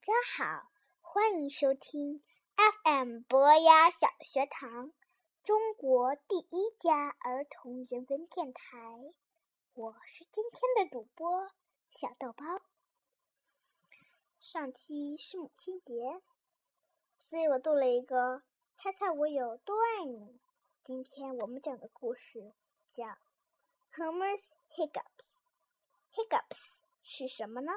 家好，欢迎收听 FM 博雅小学堂，中国第一家儿童人文电台。我是今天的主播小豆包。上期是母亲节，所以我做了一个“猜猜我有多爱你”。今天我们讲的故事叫《Homer's Hiccups》。Hiccups 是什么呢？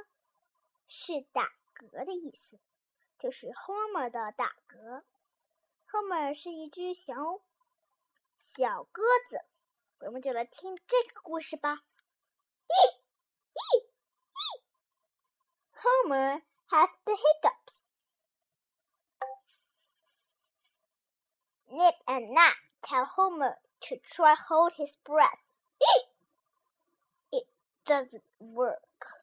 是打嗝的意思，就是 Homer 的打嗝。Homer 是一只小小鸽子，我们就来听这个故事吧。Homer has the hiccups. Nip and Nat tell Homer to try hold his breath. It doesn't work.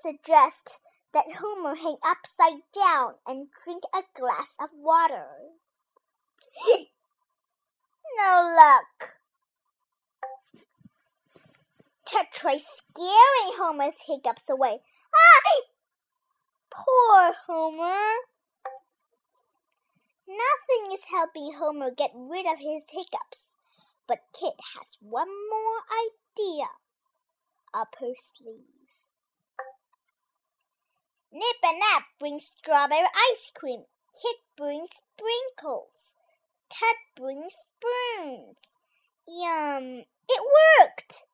Suggests that Homer hang upside down and drink a glass of water. no luck. Ted tries scaring Homer's hiccups away. Ah! Poor Homer. Nothing is helping Homer get rid of his hiccups, but Kit has one more idea up her sleeve. Nap brings strawberry ice cream. Kit brings sprinkles. Ted brings spoons. Yum! It worked!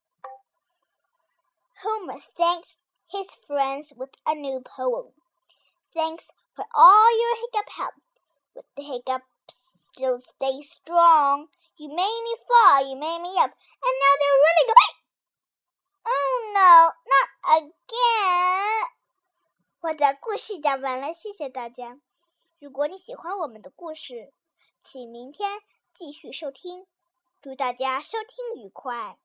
Homer thanks his friends with a new poem. Thanks for all your hiccup help. With the hiccups still stay strong. You made me fall, you made me up, and now they're really going. Oh no, not again! 我的故事讲完了，谢谢大家。如果你喜欢我们的故事，请明天继续收听。祝大家收听愉快。